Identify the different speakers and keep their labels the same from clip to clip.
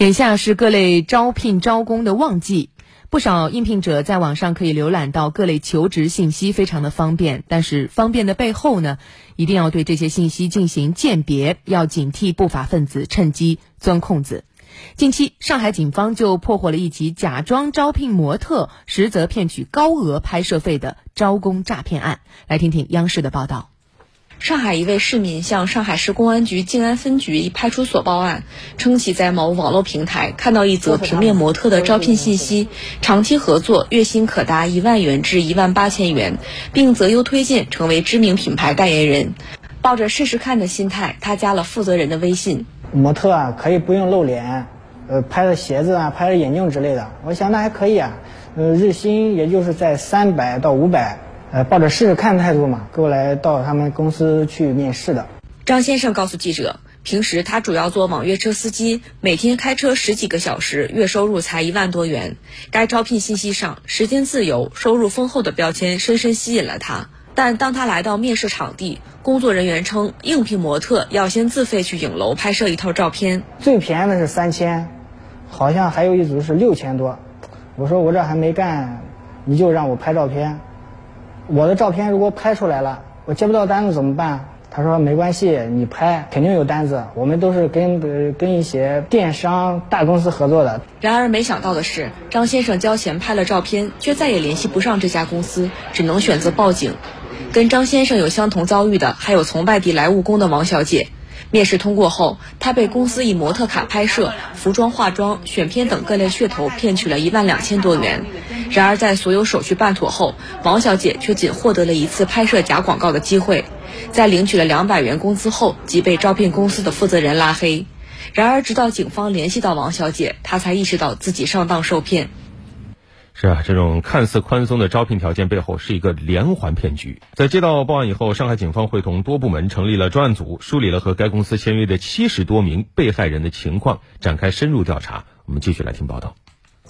Speaker 1: 眼下是各类招聘招工的旺季，不少应聘者在网上可以浏览到各类求职信息，非常的方便。但是方便的背后呢，一定要对这些信息进行鉴别，要警惕不法分子趁机钻空子。近期，上海警方就破获了一起假装招聘模特，实则骗取高额拍摄费的招工诈骗案。来听听央视的报道。
Speaker 2: 上海一位市民向上海市公安局静安分局一派出所报案，称其在某网络平台看到一则平面模特的招聘信息，长期合作，月薪可达一万元至一万八千元，并择优推荐成为知名品牌代言人。抱着试试看的心态，他加了负责人的微信。
Speaker 3: 模特啊，可以不用露脸，呃，拍的鞋子啊，拍的眼镜之类的，我想那还可以啊，呃，日薪也就是在三百到五百。呃，抱着试试看态度嘛，过来到他们公司去面试的。
Speaker 2: 张先生告诉记者，平时他主要做网约车司机，每天开车十几个小时，月收入才一万多元。该招聘信息上“时间自由、收入丰厚”的标签深深吸引了他。但当他来到面试场地，工作人员称应聘模特要先自费去影楼拍摄一套照片，
Speaker 3: 最便宜的是三千，好像还有一组是六千多。我说我这还没干，你就让我拍照片。我的照片如果拍出来了，我接不到单子怎么办？他说没关系，你拍肯定有单子。我们都是跟跟一些电商大公司合作的。
Speaker 2: 然而没想到的是，张先生交钱拍了照片，却再也联系不上这家公司，只能选择报警。跟张先生有相同遭遇的还有从外地来务工的王小姐。面试通过后，她被公司以模特卡拍摄、服装化妆、选片等各类噱头骗取了一万两千多元。然而，在所有手续办妥后，王小姐却仅获得了一次拍摄假广告的机会。在领取了两百元工资后，即被招聘公司的负责人拉黑。然而，直到警方联系到王小姐，她才意识到自己上当受骗。
Speaker 4: 是啊，这种看似宽松的招聘条件背后是一个连环骗局。在接到报案以后，上海警方会同多部门成立了专案组，梳理了和该公司签约的七十多名被害人的情况，展开深入调查。我们继续来听报道。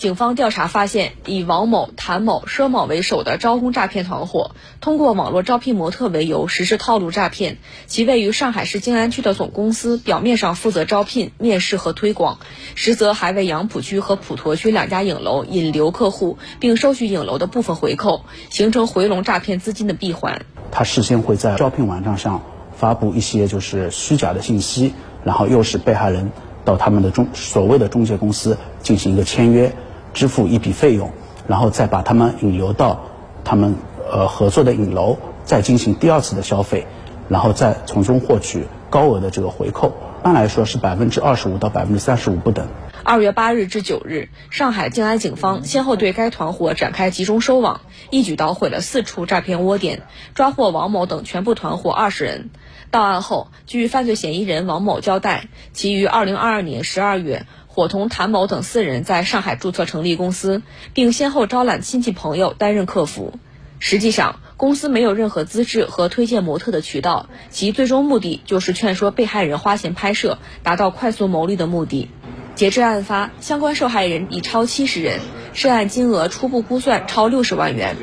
Speaker 2: 警方调查发现，以王某、谭某、佘某为首的招工诈骗团伙，通过网络招聘模特为由实施套路诈骗。其位于上海市静安区的总公司，表面上负责招聘、面试和推广，实则还为杨浦区和普陀区两家影楼引流客户，并收取影楼的部分回扣，形成回笼诈骗资金的闭环。
Speaker 5: 他事先会在招聘网站上发布一些就是虚假的信息，然后诱使被害人到他们的中所谓的中介公司进行一个签约。支付一笔费用，然后再把他们引流到他们呃合作的影楼，再进行第二次的消费，然后再从中获取高额的这个回扣。一般来说是百分之二十五到百分之三十五不等。
Speaker 2: 二月八日至九日，上海静安警方先后对该团伙展开集中收网，一举捣毁了四处诈骗窝点，抓获王某等全部团伙二十人。到案后，据犯罪嫌疑人王某交代，其于二零二二年十二月。伙同谭某等四人在上海注册成立公司，并先后招揽亲戚朋友担任客服。实际上，公司没有任何资质和推荐模特的渠道，其最终目的就是劝说被害人花钱拍摄，达到快速牟利的目的。截至案发，相关受害人已超七十人，涉案金额初步估算超六十万元。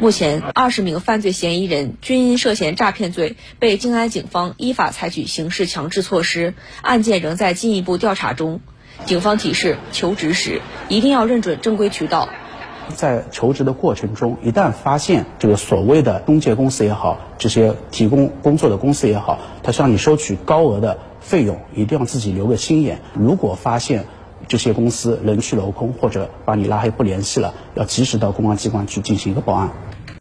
Speaker 2: 目前，二十名犯罪嫌疑人均因涉嫌诈骗罪被静安警方依法采取刑事强制措施，案件仍在进一步调查中。警方提示：求职时一定要认准正规渠道。
Speaker 5: 在求职的过程中，一旦发现这个所谓的中介公司也好，这些提供工作的公司也好，他向你收取高额的费用，一定要自己留个心眼。如果发现这些公司人去楼空，或者把你拉黑不联系了，要及时到公安机关去进行一个报案。